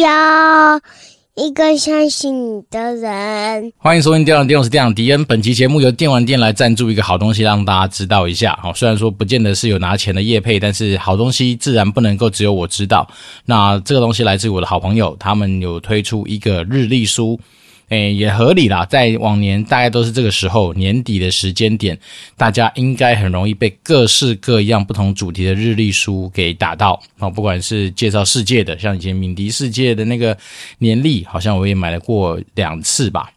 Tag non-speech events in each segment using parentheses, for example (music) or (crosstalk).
要一个相信你的人。欢迎收听《电玩店》，我是店长迪恩。本期节目由电玩店来赞助一个好东西，让大家知道一下。好，虽然说不见得是有拿钱的业配，但是好东西自然不能够只有我知道。那这个东西来自我的好朋友，他们有推出一个日历书。诶，也合理啦，在往年大概都是这个时候，年底的时间点，大家应该很容易被各式各样不同主题的日历书给打到啊，不管是介绍世界的，像以前敏迪世界的那个年历，好像我也买了过两次吧。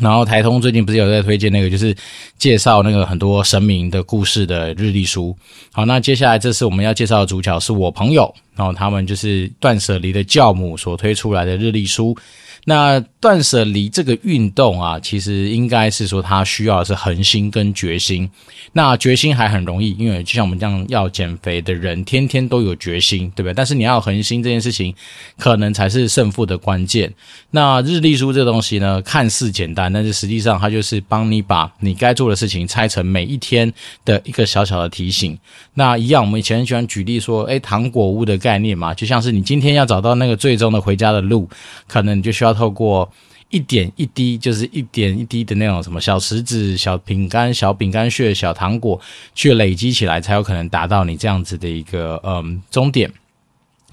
然后台通最近不是有在推荐那个，就是介绍那个很多神明的故事的日历书。好，那接下来这次我们要介绍的主角是我朋友，然后他们就是断舍离的教母所推出来的日历书。那断舍离这个运动啊，其实应该是说它需要的是恒心跟决心。那决心还很容易，因为就像我们这样要减肥的人，天天都有决心，对不对？但是你要恒心这件事情，可能才是胜负的关键。那日历书这东西呢，看似简单，但是实际上它就是帮你把你该做的事情拆成每一天的一个小小的提醒。那一样，我们以前很喜欢举例说，诶，糖果屋的概念嘛，就像是你今天要找到那个最终的回家的路，可能你就需要。透过一点一滴，就是一点一滴的那种什么小石子、小饼干、小饼干屑、小糖果，去累积起来，才有可能达到你这样子的一个嗯终点。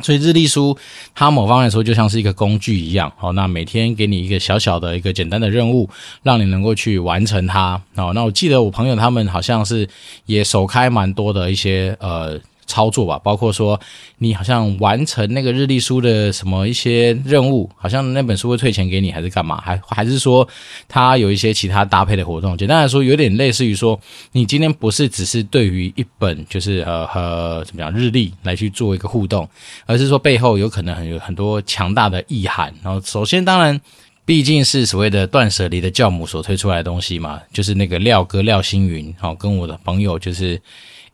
所以日历书，它某方面来说就像是一个工具一样，哦，那每天给你一个小小的一个简单的任务，让你能够去完成它。哦，那我记得我朋友他们好像是也首开蛮多的一些呃。操作吧，包括说你好像完成那个日历书的什么一些任务，好像那本书会退钱给你，还是干嘛？还还是说它有一些其他搭配的活动？简单来说，有点类似于说，你今天不是只是对于一本就是呃和怎么样日历来去做一个互动，而是说背后有可能很有很多强大的意涵。然后首先，当然毕竟是所谓的断舍离的教母所推出来的东西嘛，就是那个廖哥廖星云，好，跟我的朋友就是。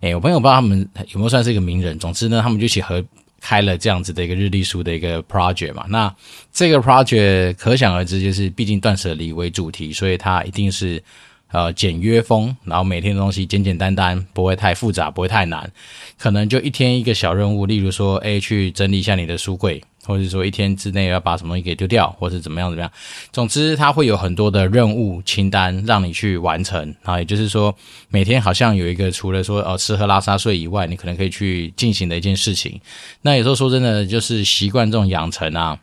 哎，我朋友不知道他们有没有算是一个名人。总之呢，他们就一起合开了这样子的一个日历书的一个 project 嘛。那这个 project 可想而知，就是毕竟断舍离为主题，所以它一定是呃简约风，然后每天的东西简简单单，不会太复杂，不会太难。可能就一天一个小任务，例如说，哎，去整理一下你的书柜。或者说一天之内要把什么东西给丢掉，或者怎么样怎么样，总之它会有很多的任务清单让你去完成啊。也就是说，每天好像有一个除了说哦吃喝拉撒睡以外，你可能可以去进行的一件事情。那有时候说真的，就是习惯这种养成啊。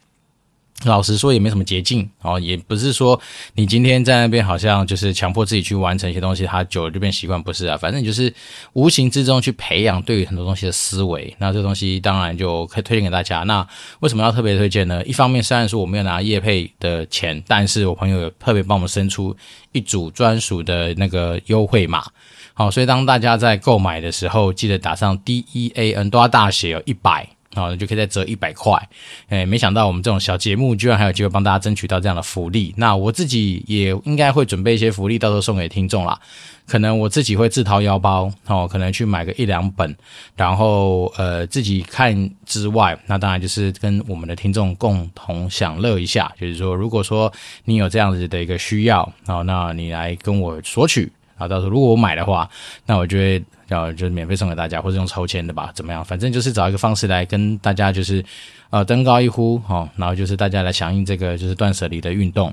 老实说也没什么捷径哦，也不是说你今天在那边好像就是强迫自己去完成一些东西，他久了就变习惯，不是啊。反正就是无形之中去培养对于很多东西的思维，那这东西当然就可以推荐给大家。那为什么要特别推荐呢？一方面虽然说我没有拿业配的钱，但是我朋友有特别帮我们生出一组专属的那个优惠码，好，所以当大家在购买的时候，记得打上 D E A N 都要大写哦，一百。好，就可以再折一百块。哎，没想到我们这种小节目居然还有机会帮大家争取到这样的福利。那我自己也应该会准备一些福利，到时候送给听众啦。可能我自己会自掏腰包，哦，可能去买个一两本，然后呃自己看之外，那当然就是跟我们的听众共同享乐一下。就是说，如果说你有这样子的一个需要，哦，那你来跟我索取。啊，到时候如果我买的话，那我就会要就是免费送给大家，或者用抽签的吧，怎么样？反正就是找一个方式来跟大家就是呃登高一呼，哦，然后就是大家来响应这个就是断舍离的运动。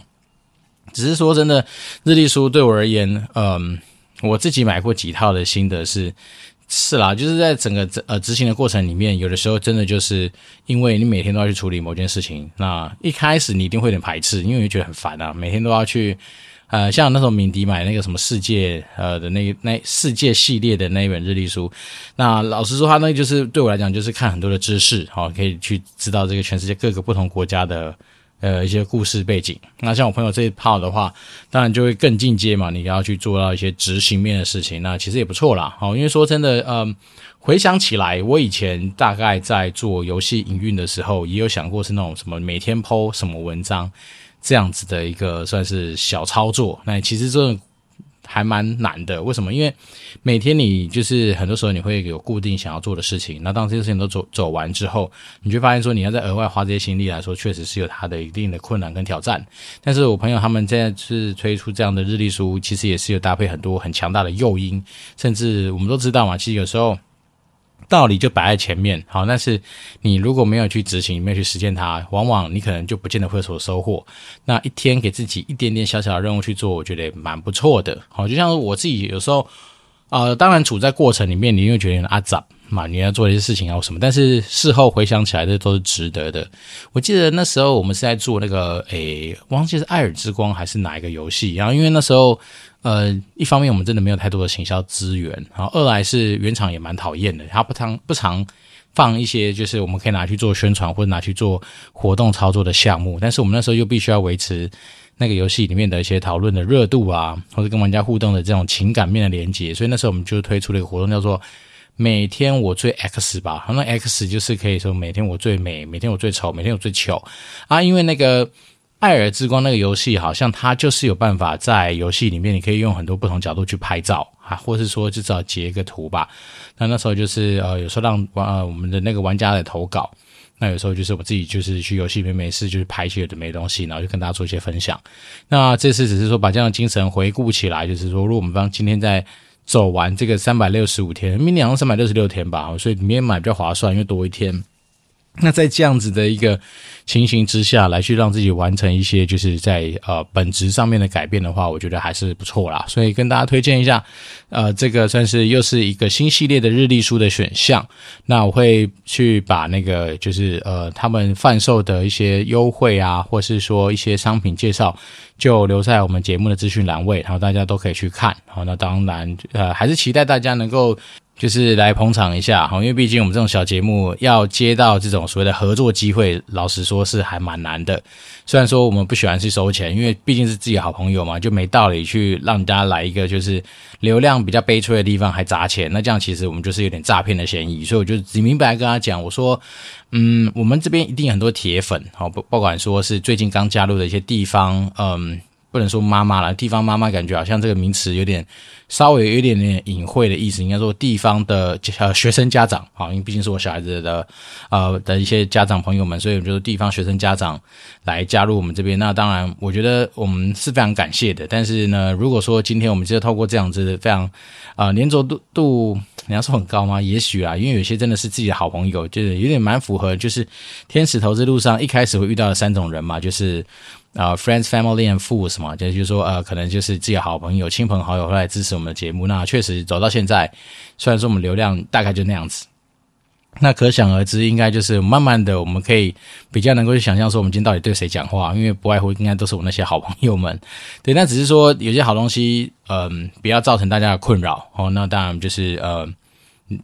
只是说真的，日历书对我而言，嗯，我自己买过几套的心得是是啦，就是在整个呃执行的过程里面，有的时候真的就是因为你每天都要去处理某件事情，那一开始你一定会有点排斥，因为你觉得很烦啊，每天都要去。呃，像那时候敏迪买那个什么世界呃的那那世界系列的那一本日历书，那老实说，它那就是对我来讲就是看很多的知识，好、可以去知道这个全世界各个不同国家的呃一些故事背景。那像我朋友这一套的话，当然就会更进阶嘛，你要去做到一些执行面的事情，那其实也不错啦。好、因为说真的，嗯、回想起来，我以前大概在做游戏营运的时候，也有想过是那种什么每天 po 什么文章。这样子的一个算是小操作，那其实这还蛮难的。为什么？因为每天你就是很多时候你会有固定想要做的事情，那当这些事情都走走完之后，你就发现说你要再额外花这些心力来说，确实是有它的一定的困难跟挑战。但是我朋友他们现在是推出这样的日历书，其实也是有搭配很多很强大的诱因，甚至我们都知道嘛，其实有时候。道理就摆在前面，好，但是你如果没有去执行，没有去实践它，往往你可能就不见得会有所收获。那一天给自己一点点小小的任务去做，我觉得蛮不错的。好，就像我自己有时候，呃，当然处在过程里面，你又觉得阿杂嘛，你要做一些事情啊什么，但是事后回想起来，这都是值得的。我记得那时候我们是在做那个，诶，忘记是《艾尔之光》还是哪一个游戏，然后因为那时候。呃，一方面我们真的没有太多的行销资源，然后二来是原厂也蛮讨厌的，他不常不常放一些就是我们可以拿去做宣传或者拿去做活动操作的项目，但是我们那时候又必须要维持那个游戏里面的一些讨论的热度啊，或者跟玩家互动的这种情感面的连接，所以那时候我们就推出了一个活动，叫做每天我最 X 吧，那 X 就是可以说每天我最美，每天我最丑，每天我最糗啊，因为那个。艾尔之光那个游戏，好像它就是有办法在游戏里面，你可以用很多不同角度去拍照啊，或是说至少截一个图吧。那那时候就是呃，有时候让玩呃我们的那个玩家来投稿，那有时候就是我自己就是去游戏里面没事就是拍一些的没东西，然后就跟大家做一些分享。那这次只是说把这样的精神回顾起来，就是说如果我们方今天在走完这个三百六十五天，明年好像三百六十六天吧，所以里面买比较划算，因为多一天。那在这样子的一个情形之下来去让自己完成一些就是在呃本质上面的改变的话，我觉得还是不错啦。所以跟大家推荐一下，呃，这个算是又是一个新系列的日历书的选项。那我会去把那个就是呃他们贩售的一些优惠啊，或是说一些商品介绍，就留在我们节目的资讯栏位，然后大家都可以去看。好，那当然呃还是期待大家能够。就是来捧场一下哈，因为毕竟我们这种小节目要接到这种所谓的合作机会，老实说是还蛮难的。虽然说我们不喜欢去收钱，因为毕竟是自己好朋友嘛，就没道理去让人家来一个就是流量比较悲催的地方还砸钱，那这样其实我们就是有点诈骗的嫌疑。所以我就只明白跟他讲，我说，嗯，我们这边一定很多铁粉，好不不管说是最近刚加入的一些地方，嗯。不能说妈妈了，地方妈妈感觉好像这个名词有点稍微有一点点隐晦的意思，应该说地方的呃学生家长，啊，因为毕竟是我小孩子的呃的一些家长朋友们，所以我们就是地方学生家长来加入我们这边。那当然，我觉得我们是非常感谢的。但是呢，如果说今天我们就是透过这样子非常啊、呃、粘着度度，你要说很高吗？也许啊，因为有些真的是自己的好朋友，就是有点蛮符合，就是天使投资路上一开始会遇到的三种人嘛，就是。啊、，friends, family and fools 嘛，就是说，呃，可能就是自己好朋友、亲朋好友会来支持我们的节目。那确实走到现在，虽然说我们流量大概就那样子，那可想而知，应该就是慢慢的，我们可以比较能够去想象说，我们今天到底对谁讲话，因为不外乎应该都是我那些好朋友们。对，那只是说有些好东西，嗯，不要造成大家的困扰哦。那当然就是，呃，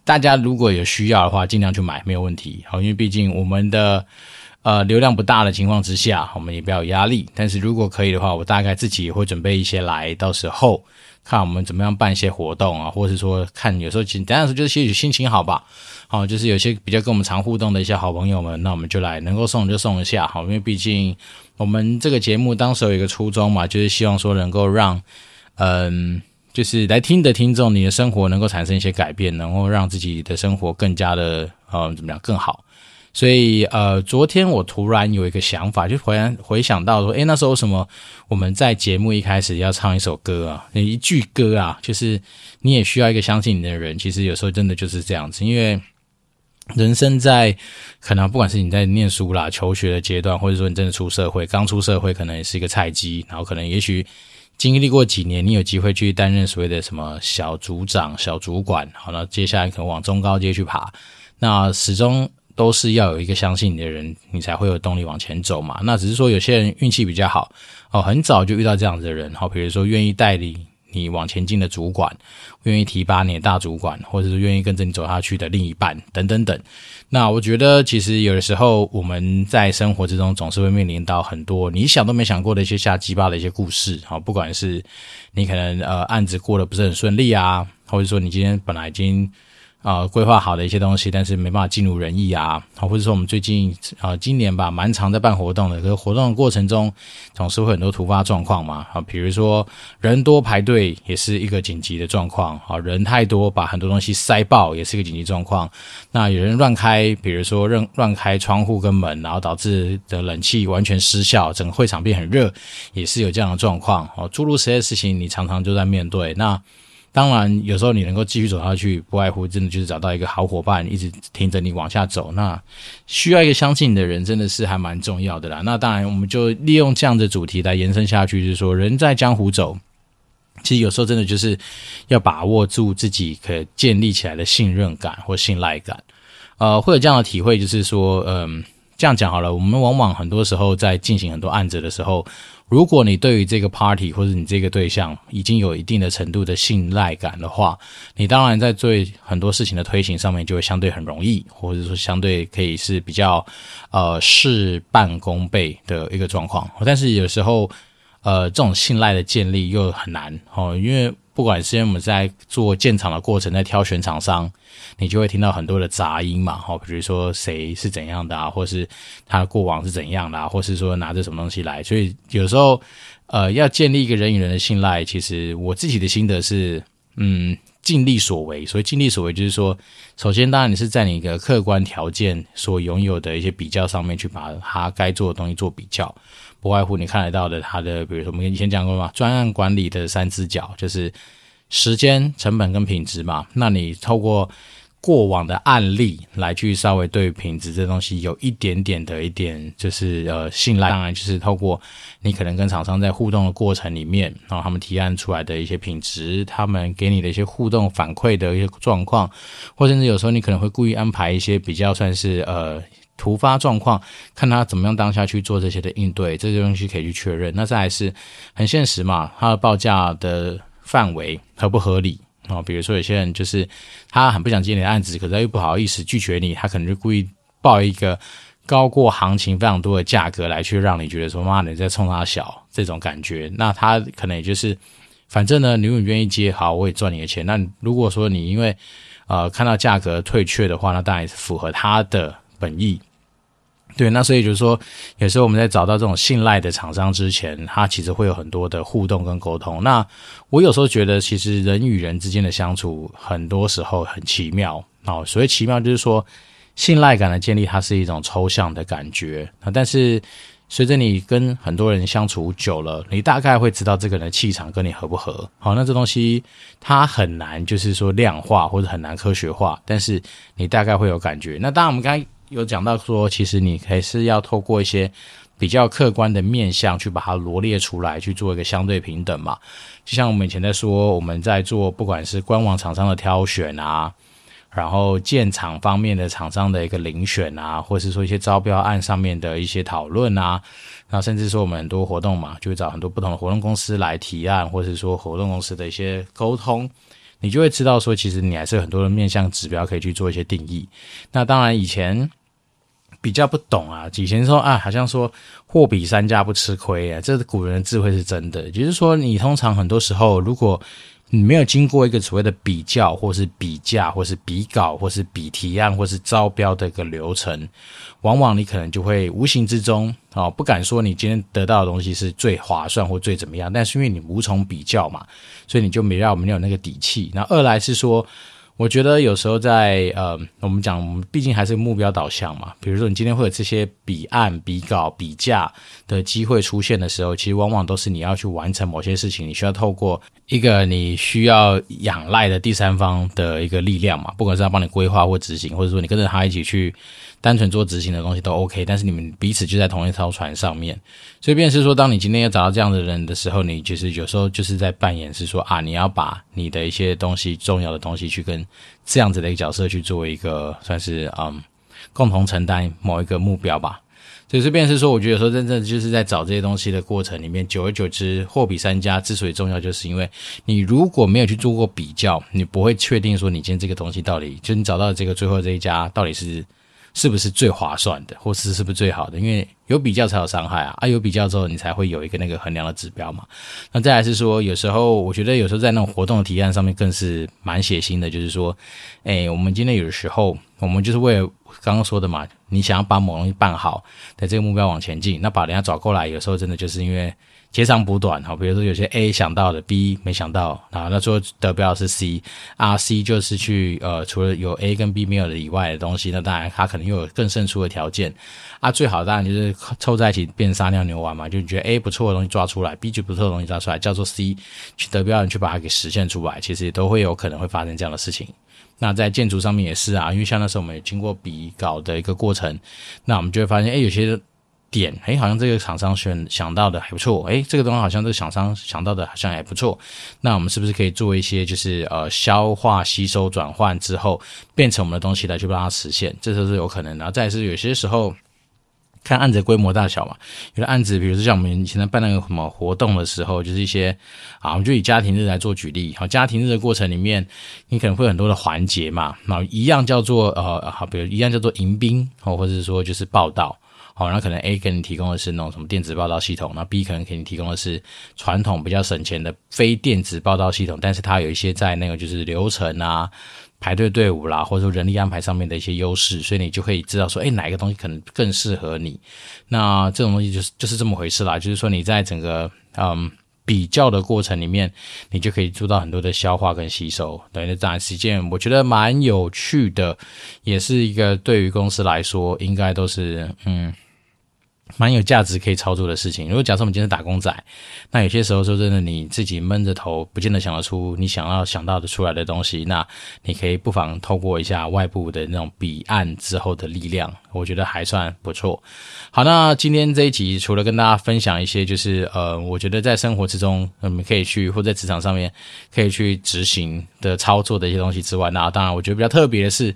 大家如果有需要的话，尽量去买，没有问题。好，因为毕竟我们的。呃，流量不大的情况之下，我们也不要有压力。但是如果可以的话，我大概自己也会准备一些来，到时候看我们怎么样办一些活动啊，或者是说看有时候简单的说就是也许心情好吧，好，就是有些比较跟我们常互动的一些好朋友们，那我们就来能够送就送一下，好，因为毕竟我们这个节目当时有一个初衷嘛，就是希望说能够让，嗯，就是来听的听众，你的生活能够产生一些改变，能够让自己的生活更加的，嗯，怎么样更好。所以，呃，昨天我突然有一个想法，就回然回想到说，诶，那时候什么我们在节目一开始要唱一首歌啊？那一句歌啊，就是你也需要一个相信你的人。其实有时候真的就是这样子，因为人生在可能不管是你在念书啦、求学的阶段，或者说你真的出社会，刚出社会可能也是一个菜鸡，然后可能也许经历过几年，你有机会去担任所谓的什么小组长、小主管，好，那接下来可能往中高阶去爬，那始终。都是要有一个相信你的人，你才会有动力往前走嘛。那只是说有些人运气比较好，哦，很早就遇到这样子的人，好，比如说愿意带领你往前进的主管，愿意提拔你的大主管，或者是愿意跟着你走下去的另一半，等等等。那我觉得其实有的时候我们在生活之中总是会面临到很多你想都没想过的一些下鸡巴的一些故事，好，不管是你可能呃案子过得不是很顺利啊，或者说你今天本来已经。啊，规划好的一些东西，但是没办法尽如人意啊，或者说我们最近啊，今年吧，蛮常在办活动的，可是活动的过程中总是会很多突发状况嘛，啊，比如说人多排队也是一个紧急的状况，啊，人太多把很多东西塞爆也是一个紧急状况，那有人乱开，比如说乱乱开窗户跟门，然后导致的冷气完全失效，整个会场变很热，也是有这样的状况，哦，诸如此类的事情你常常就在面对那。当然，有时候你能够继续走下去，不外乎真的就是找到一个好伙伴，一直挺着你往下走。那需要一个相信你的人，真的是还蛮重要的啦。那当然，我们就利用这样的主题来延伸下去，就是说，人在江湖走，其实有时候真的就是要把握住自己可建立起来的信任感或信赖感。呃，会有这样的体会，就是说，嗯、这样讲好了，我们往往很多时候在进行很多案子的时候。如果你对于这个 party 或者你这个对象已经有一定的程度的信赖感的话，你当然在做很多事情的推行上面就会相对很容易，或者说相对可以是比较呃事半功倍的一个状况。但是有时候呃这种信赖的建立又很难哦，因为。不管是因为我们在做建厂的过程，在挑选厂商，你就会听到很多的杂音嘛，哈，比如说谁是怎样的啊，或是他过往是怎样的啊，或是说拿着什么东西来，所以有时候，呃，要建立一个人与人的信赖，其实我自己的心得是，嗯，尽力所为。所以尽力所为就是说，首先当然你是在你的客观条件所拥有的一些比较上面去把它该做的东西做比较。不外乎你看得到的，它的比如说我们以前讲过嘛，专案管理的三只脚就是时间、成本跟品质嘛。那你透过过往的案例来去稍微对品质这东西有一点点的一点就是呃信赖，当然就是透过你可能跟厂商在互动的过程里面，然后他们提案出来的一些品质，他们给你的一些互动反馈的一些状况，或甚至有时候你可能会故意安排一些比较算是呃。突发状况，看他怎么样当下去做这些的应对，这些东西可以去确认。那再来是很现实嘛，他的报价的范围合不合理啊？比如说有些人就是他很不想接你的案子，可是他又不好意思拒绝你，他可能就故意报一个高过行情非常多的价格来去让你觉得说妈你在冲他小这种感觉。那他可能也就是反正呢，你如果愿意接好，我也赚你的钱。那如果说你因为呃看到价格退却的话，那当然也是符合他的。本意，对，那所以就是说，有时候我们在找到这种信赖的厂商之前，他其实会有很多的互动跟沟通。那我有时候觉得，其实人与人之间的相处，很多时候很奇妙哦。所谓奇妙，就是说信赖感的建立，它是一种抽象的感觉啊。但是随着你跟很多人相处久了，你大概会知道这个人的气场跟你合不合。好，那这东西它很难，就是说量化或者很难科学化，但是你大概会有感觉。那当然，我们刚才。有讲到说，其实你还是要透过一些比较客观的面向去把它罗列出来，去做一个相对平等嘛。就像我们以前在说，我们在做不管是官网厂商的挑选啊，然后建厂方面的厂商的一个遴选啊，或是说一些招标案上面的一些讨论啊，然后甚至说我们很多活动嘛，就会找很多不同的活动公司来提案，或是说活动公司的一些沟通。你就会知道说，其实你还是有很多的面向指标可以去做一些定义。那当然以前比较不懂啊，以前说啊，好像说货比三家不吃亏啊，这是古人的智慧是真的。就是说，你通常很多时候如果你没有经过一个所谓的比较，或是比价，或是比稿，或是比提案，或是招标的一个流程，往往你可能就会无形之中哦，不敢说你今天得到的东西是最划算或最怎么样，但是因为你无从比较嘛，所以你就没让我们有那个底气。那二来是说。我觉得有时候在呃，我们讲我们毕竟还是目标导向嘛。比如说你今天会有这些比案、比稿、比价的机会出现的时候，其实往往都是你要去完成某些事情，你需要透过一个你需要仰赖的第三方的一个力量嘛。不管是要帮你规划或执行，或者说你跟着他一起去。单纯做执行的东西都 OK，但是你们彼此就在同一艘船上面，所以便是说，当你今天要找到这样的人的时候，你其实有时候就是在扮演是说啊，你要把你的一些东西、重要的东西去跟这样子的一个角色去做一个算是嗯共同承担某一个目标吧。所以这边是说，我觉得说真正就是在找这些东西的过程里面，久而久之，货比三家之所以重要，就是因为你如果没有去做过比较，你不会确定说你今天这个东西到底，就你找到这个最后这一家到底是。是不是最划算的，或是是不是最好的？因为有比较才有伤害啊！啊，有比较之后，你才会有一个那个衡量的指标嘛。那再来是说，有时候我觉得有时候在那种活动的提案上面，更是蛮血腥的。就是说，哎，我们今天有的时候，我们就是为了刚刚说的嘛，你想要把某东西办好，在这个目标往前进，那把人家找过来，有时候真的就是因为。截长补短哈，比如说有些 A 想到的 B 没想到啊，那最后得标是 C 啊，C 就是去呃，除了有 A 跟 B 没有的以外的东西，那当然他可能又有更胜出的条件啊。最好当然就是凑在一起变撒尿牛丸嘛，就你觉得 A 不错的东西抓出来，B 就不错的东西抓出来，叫做 C 去得标人去把它给实现出来，其实也都会有可能会发生这样的事情。那在建筑上面也是啊，因为像那时候我们也经过比稿的一个过程，那我们就会发现，哎，有些。点哎，好像这个厂商选想到的还不错，哎，这个东西好像这个厂商想到的好像还不错，那我们是不是可以做一些就是呃消化吸收转换之后变成我们的东西来去帮它实现，这都是有可能的。再是有些时候看案子规模大小嘛，有的案子比如说像我们以前在办那个什么活动的时候，就是一些啊，我们就以家庭日来做举例，好，家庭日的过程里面你可能会有很多的环节嘛，那一样叫做呃好，比如一样叫做迎宾哦，或者是说就是报道。好，那可能 A 给你提供的是那种什么电子报道系统，那 B 可能给你提供的是传统比较省钱的非电子报道系统，但是它有一些在那个就是流程啊、排队队伍啦，或者说人力安排上面的一些优势，所以你就可以知道说，哎，哪一个东西可能更适合你。那这种东西就是就是这么回事啦，就是说你在整个嗯比较的过程里面，你就可以做到很多的消化跟吸收。等于这样是一件我觉得蛮有趣的，也是一个对于公司来说应该都是嗯。蛮有价值可以操作的事情。如果假设我们今天是打工仔，那有些时候说真的，你自己闷着头，不见得想得出你想要想到的出来的东西。那你可以不妨透过一下外部的那种彼岸之后的力量，我觉得还算不错。好，那今天这一集除了跟大家分享一些，就是呃，我觉得在生活之中我们可以去或在职场上面可以去执行的操作的一些东西之外，那当然我觉得比较特别的是，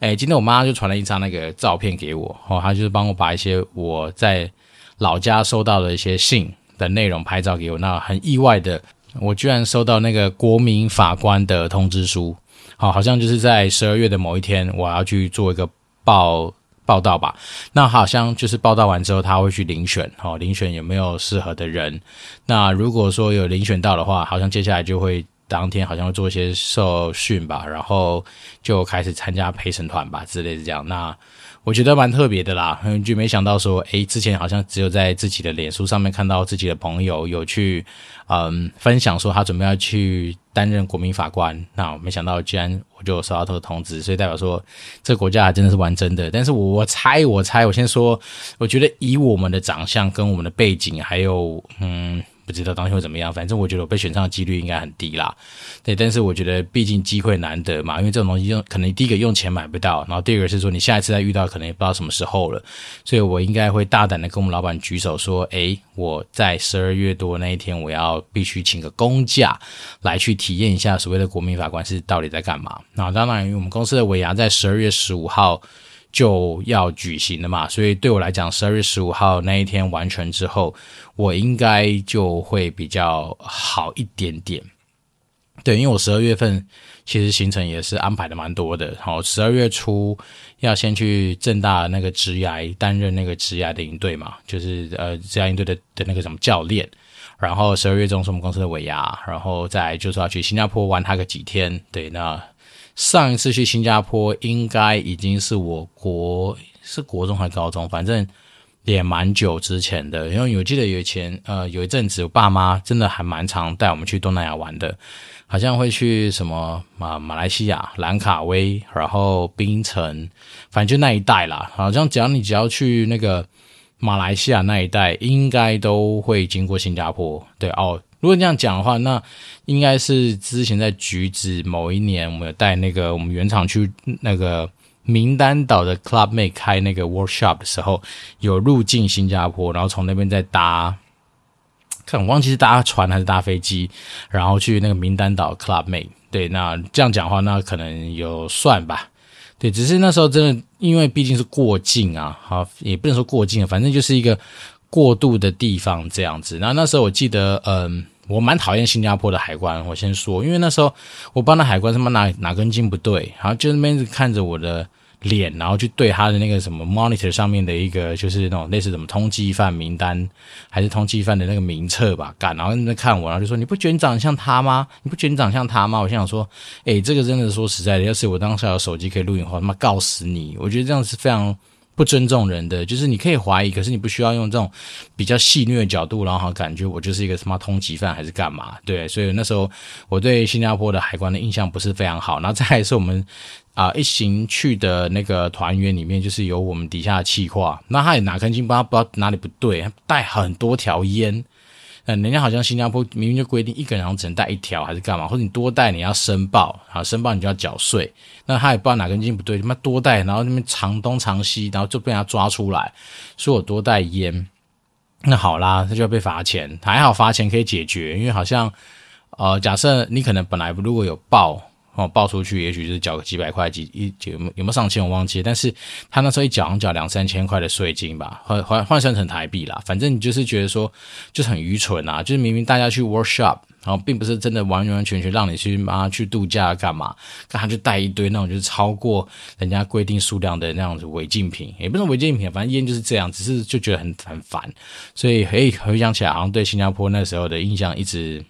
哎，今天我妈就传了一张那个照片给我，哦，她就是帮我把一些我在老家收到的一些信的内容拍照给我。那很意外的，我居然收到那个国民法官的通知书，好，好像就是在十二月的某一天，我要去做一个报报道吧。那好像就是报道完之后，他会去遴选，好，遴选有没有适合的人。那如果说有遴选到的话，好像接下来就会。当天好像会做一些受训吧，然后就开始参加陪审团吧之类的这样。那我觉得蛮特别的啦，就没想到说，诶，之前好像只有在自己的脸书上面看到自己的朋友有去，嗯，分享说他准备要去担任国民法官。那我没想到居然我就收到他的通知，所以代表说这个国家真的是玩真的。但是我猜我猜，我先说，我觉得以我们的长相跟我们的背景，还有嗯。不知道当天会怎么样，反正我觉得我被选上的几率应该很低啦。对，但是我觉得毕竟机会难得嘛，因为这种东西用可能第一个用钱买不到，然后第二个是说你下一次再遇到可能也不知道什么时候了，所以我应该会大胆的跟我们老板举手说，诶，我在十二月多那一天我要必须请个公假来去体验一下所谓的国民法官是到底在干嘛。那当然，我们公司的尾牙在十二月十五号。就要举行了嘛，所以对我来讲，十二月十五号那一天完成之后，我应该就会比较好一点点。对，因为我十二月份其实行程也是安排的蛮多的。好，十二月初要先去正大那个职涯担任那个职涯的营队嘛，就是呃职涯营队的的那个什么教练。然后十二月中是我们公司的尾牙，然后再就是要去新加坡玩他个几天。对，那。上一次去新加坡应该已经是我国是国中还是高中，反正也蛮久之前的。因为我记得有以前呃有一阵子，我爸妈真的还蛮常带我们去东南亚玩的，好像会去什么马马来西亚、兰卡威，然后槟城，反正就那一带啦。好像只要你只要去那个马来西亚那一带，应该都会经过新加坡。对哦。如果这样讲的话，那应该是之前在橘子某一年，我们有带那个我们原厂去那个名丹岛的 Clubmate 开那个 workshop 的时候，有入境新加坡，然后从那边再搭，看我忘记是搭船还是搭飞机，然后去那个名丹岛 Clubmate。对，那这样讲的话，那可能有算吧。对，只是那时候真的，因为毕竟是过境啊，好，也不能说过境，反正就是一个过渡的地方这样子。然后那时候我记得，嗯。我蛮讨厌新加坡的海关，我先说，因为那时候我帮那海关他妈哪哪根筋不对，然后就那边看着我的脸，然后去对他的那个什么 monitor 上面的一个就是那种类似什么通缉犯名单还是通缉犯的那个名册吧，干，然后在那看我，然后就说你不觉得你长得像他吗？你不觉得你长得像他吗？我心想说，诶，这个真的说实在的，要是我当时有手机可以录影的话，他妈告死你！我觉得这样是非常不尊重人的，就是你可以怀疑，可是你不需要用这种比较戏虐的角度，然后感觉我就是一个什么通缉犯还是干嘛？对，所以那时候我对新加坡的海关的印象不是非常好。然后再来是我们啊、一行去的那个团员里面，就是有我们底下的气话，那他也拿根筋不知道不知道哪里不对，带很多条烟。嗯，人家好像新加坡明明就规定一个人只能带一条，还是干嘛？或者你多带你要申报，好申报你就要缴税。那他也不知道哪根筋不对，他妈多带，然后那边藏东藏西，然后就被他抓出来，说我多带烟。那好啦，他就要被罚钱，还好罚钱可以解决，因为好像呃，假设你可能本来如果有报。哦，报出去也许就是缴个几百块，几一有有没有上千我忘记，但是他那时候一缴缴两三千块的税金吧，换换换算成台币啦，反正你就是觉得说就是很愚蠢啊，就是明明大家去 workshop，然后并不是真的完完全全让你去妈去度假干嘛，但他就带一堆那种就是超过人家规定数量的那样子违禁品，也不是违禁品，反正烟就是这样，只是就觉得很很烦，所以嘿回想起来，好像对新加坡那时候的印象一直。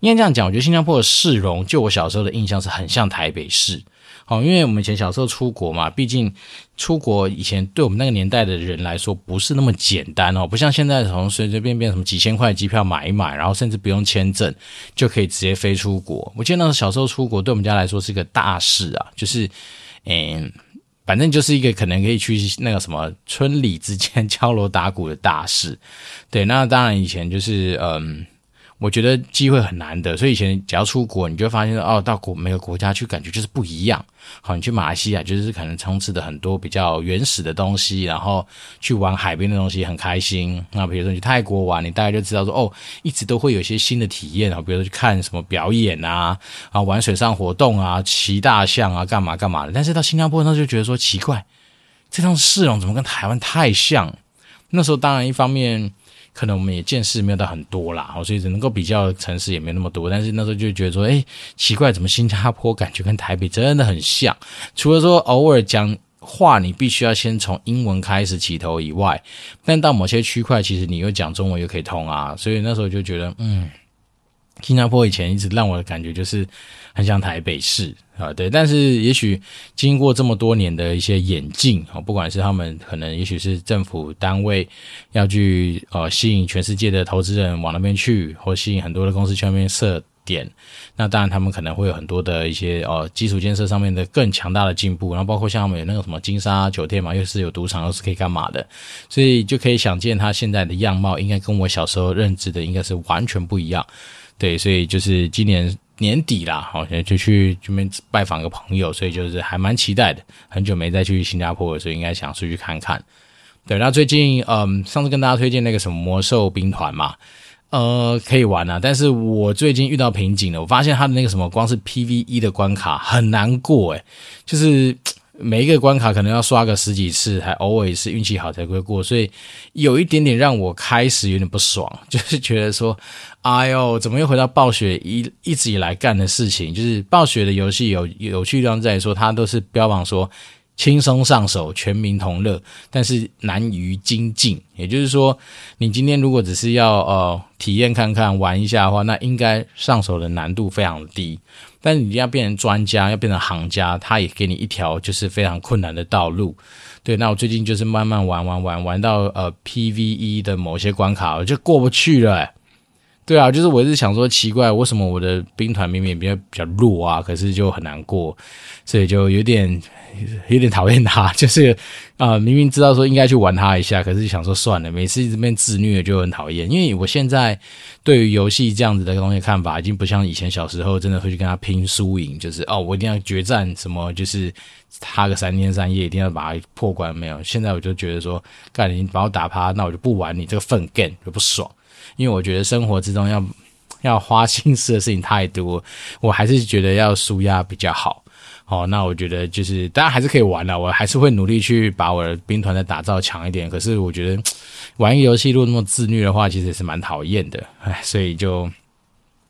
应该这样讲，我觉得新加坡的市容，就我小时候的印象是很像台北市。好，因为我们以前小时候出国嘛，毕竟出国以前对我们那个年代的人来说不是那么简单哦，不像现在从随随便便什么几千块机票买一买，然后甚至不用签证就可以直接飞出国。我记得那时候小时候出国对我们家来说是个大事啊，就是嗯，反正就是一个可能可以去那个什么村里之间 (laughs) 敲锣打鼓的大事。对，那当然以前就是嗯。我觉得机会很难得，所以以前只要出国，你就会发现哦，到国每个国家去感觉就是不一样。好，你去马来西亚就是可能充斥的很多比较原始的东西，然后去玩海边的东西很开心。那比如说你去泰国玩，你大概就知道说哦，一直都会有一些新的体验啊，比如说去看什么表演啊，啊玩水上活动啊，骑大象啊，干嘛干嘛的。但是到新加坡那就觉得说奇怪，这趟市容怎么跟台湾太像？那时候当然一方面。可能我们也见识没有到很多啦，所以只能够比较城市也没那么多。但是那时候就觉得说，哎，奇怪，怎么新加坡感觉跟台北真的很像？除了说偶尔讲话你必须要先从英文开始起头以外，但到某些区块，其实你又讲中文又可以通啊。所以那时候就觉得，嗯。新加坡以前一直让我的感觉就是很像台北市啊，对，但是也许经过这么多年的一些演进啊，不管是他们可能也许是政府单位要去呃吸引全世界的投资人往那边去，或吸引很多的公司去那边设点，那当然他们可能会有很多的一些呃基础建设上面的更强大的进步，然后包括像他们有那个什么金沙酒店嘛，又是有赌场，又是可以干嘛的，所以就可以想见他现在的样貌应该跟我小时候认知的应该是完全不一样。对，所以就是今年年底啦，好，像就去这边拜访个朋友，所以就是还蛮期待的。很久没再去新加坡，所以应该想出去看看。对，那最近嗯，上次跟大家推荐那个什么魔兽兵团嘛，呃，可以玩啊。但是我最近遇到瓶颈了，我发现他的那个什么，光是 PVE 的关卡很难过，诶，就是。每一个关卡可能要刷个十几次，还偶尔是运气好才会过，所以有一点点让我开始有点不爽，(laughs) 就是觉得说，哎呦，怎么又回到暴雪一一直以来干的事情？就是暴雪的游戏有有趣地方在说，它都是标榜说轻松上手、全民同乐，但是难于精进。也就是说，你今天如果只是要呃体验看看、玩一下的话，那应该上手的难度非常低。但是你要变成专家，要变成行家，他也给你一条就是非常困难的道路。对，那我最近就是慢慢玩玩玩玩到呃 PVE 的某些关卡，我就过不去了。对啊，就是我一直想说奇怪，为什么我的兵团明明比较比较弱啊，可是就很难过，所以就有点。有点讨厌他，(laughs) 就是啊、呃，明明知道说应该去玩他一下，可是想说算了，每次一直被自虐就很讨厌。因为我现在对于游戏这样子的东西看法，已经不像以前小时候真的会去跟他拼输赢，就是哦，我一定要决战什么，就是他个三天三夜一定要把他破关。没有，现在我就觉得说，干你把我打趴，那我就不玩你这个粪 game 就不爽。因为我觉得生活之中要要花心思的事情太多，我还是觉得要舒压比较好。哦，那我觉得就是大家还是可以玩的，我还是会努力去把我的兵团的打造强一点。可是我觉得玩一个游戏如果那么自虐的话，其实也是蛮讨厌的。唉，(laughs) 所以就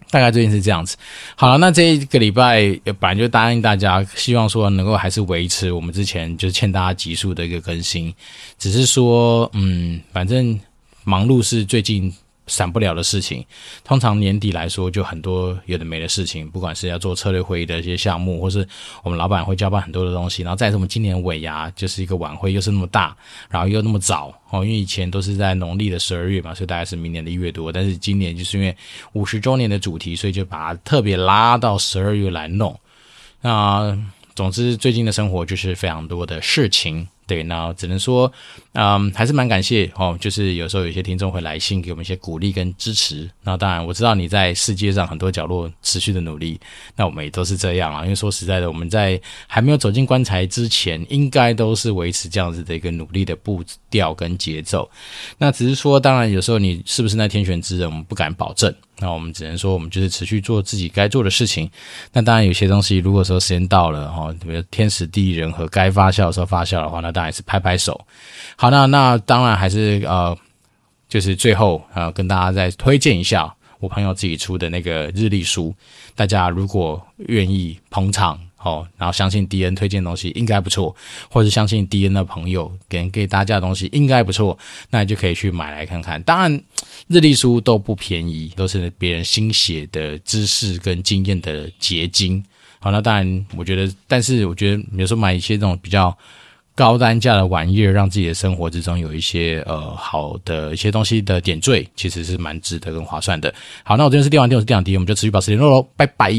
大概最近是这样子。好了，那这一个礼拜本来就答应大家，希望说能够还是维持我们之前就是欠大家集数的一个更新。只是说，嗯，反正忙碌是最近闪不了的事情。通常年底来说，就很多有的没的事情，不管是要做策略会议的一些项目，或是我们老板会交办很多的东西。然后再什么今年尾牙就是一个晚会，又是那么大，然后又那么早哦，因为以前都是在农历的十二月嘛，所以大概是明年的一月多。但是今年就是因为五十周年的主题，所以就把它特别拉到十二月来弄。那总之，最近的生活就是非常多的事情。对，那只能说，嗯，还是蛮感谢哦。就是有时候有些听众会来信给我们一些鼓励跟支持。那当然，我知道你在世界上很多角落持续的努力，那我们也都是这样啊。因为说实在的，我们在还没有走进棺材之前，应该都是维持这样子的一个努力的步调跟节奏。那只是说，当然有时候你是不是那天选之人，我们不敢保证。那我们只能说，我们就是持续做自己该做的事情。那当然，有些东西如果说时间到了哈，比如天时地利人和，该发酵的时候发酵的话，那当然是拍拍手。好，(laughs) 那那当然还是呃，就是最后呃，跟大家再推荐一下我朋友自己出的那个日历书，大家如果愿意捧场。哦，然后相信迪恩推荐的东西应该不错，或者相信迪恩的朋友给给大家的东西应该不错，那你就可以去买来看看。当然，日历书都不便宜，都是别人心血的知识跟经验的结晶。好，那当然，我觉得，但是我觉得有时候买一些这种比较高单价的玩意儿，让自己的生活之中有一些呃好的一些东西的点缀，其实是蛮值得跟划算的。好，那我这边是电玩店，我是电玩迪，我们就持续保持联络喽，拜拜。